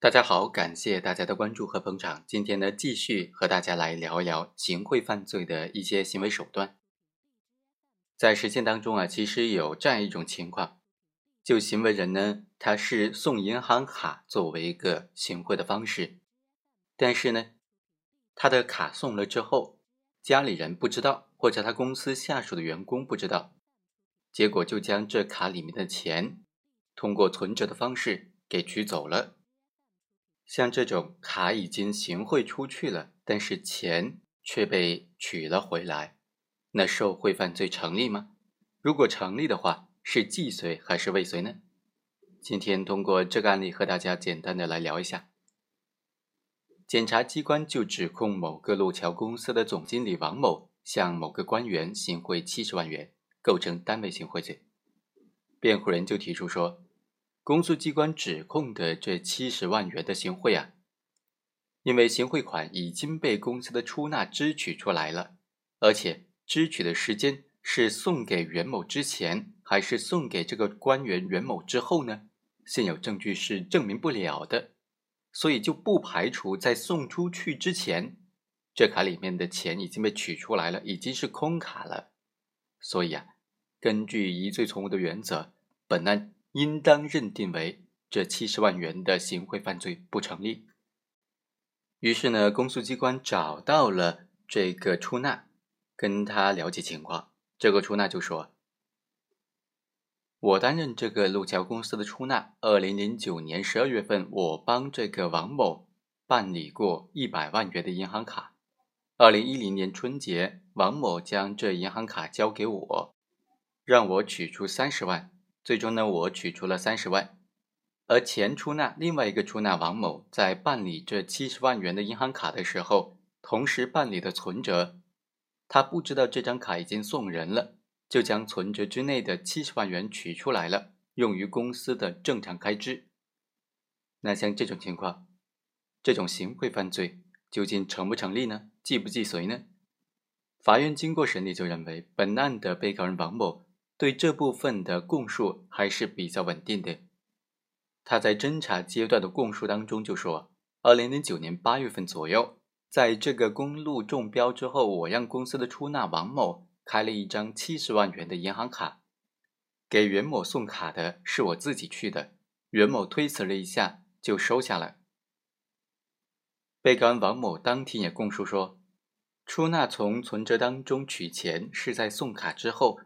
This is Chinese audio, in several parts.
大家好，感谢大家的关注和捧场。今天呢，继续和大家来聊一聊行贿犯罪的一些行为手段。在实践当中啊，其实有这样一种情况，就行为人呢，他是送银行卡作为一个行贿的方式，但是呢，他的卡送了之后，家里人不知道，或者他公司下属的员工不知道，结果就将这卡里面的钱通过存折的方式给取走了。像这种卡已经行贿出去了，但是钱却被取了回来，那受贿犯罪成立吗？如果成立的话，是既遂还是未遂呢？今天通过这个案例和大家简单的来聊一下。检察机关就指控某个路桥公司的总经理王某向某个官员行贿七十万元，构成单位行贿罪。辩护人就提出说。公诉机关指控的这七十万元的行贿啊，因为行贿款已经被公司的出纳支取出来了，而且支取的时间是送给袁某之前，还是送给这个官员袁某之后呢？现有证据是证明不了的，所以就不排除在送出去之前，这卡里面的钱已经被取出来了，已经是空卡了。所以啊，根据疑罪从无的原则，本案。应当认定为这七十万元的行贿犯罪不成立。于是呢，公诉机关找到了这个出纳，跟他了解情况。这个出纳就说：“我担任这个路桥公司的出纳。二零零九年十二月份，我帮这个王某办理过一百万元的银行卡。二零一零年春节，王某将这银行卡交给我，让我取出三十万。”最终呢，我取出了三十万，而前出纳另外一个出纳王某在办理这七十万元的银行卡的时候，同时办理的存折，他不知道这张卡已经送人了，就将存折之内的七十万元取出来了，用于公司的正常开支。那像这种情况，这种行贿犯罪究竟成不成立呢？既不既遂呢？法院经过审理就认为，本案的被告人王某。对这部分的供述还是比较稳定的。他在侦查阶段的供述当中就说：，二零零九年八月份左右，在这个公路中标之后，我让公司的出纳王某开了一张七十万元的银行卡，给袁某送卡的是我自己去的。袁某推辞了一下，就收下了。被告人王某当庭也供述说，出纳从存折当中取钱是在送卡之后。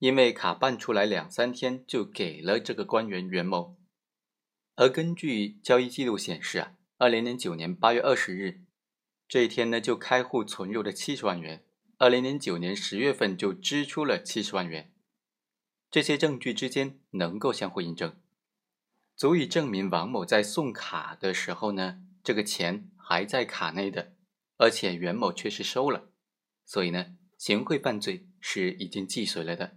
因为卡办出来两三天就给了这个官员袁某，而根据交易记录显示啊，二零零九年八月二十日这一天呢就开户存入了七十万元，二零零九年十月份就支出了七十万元，这些证据之间能够相互印证，足以证明王某在送卡的时候呢，这个钱还在卡内的，而且袁某确实收了，所以呢，行贿犯罪是已经既遂了的。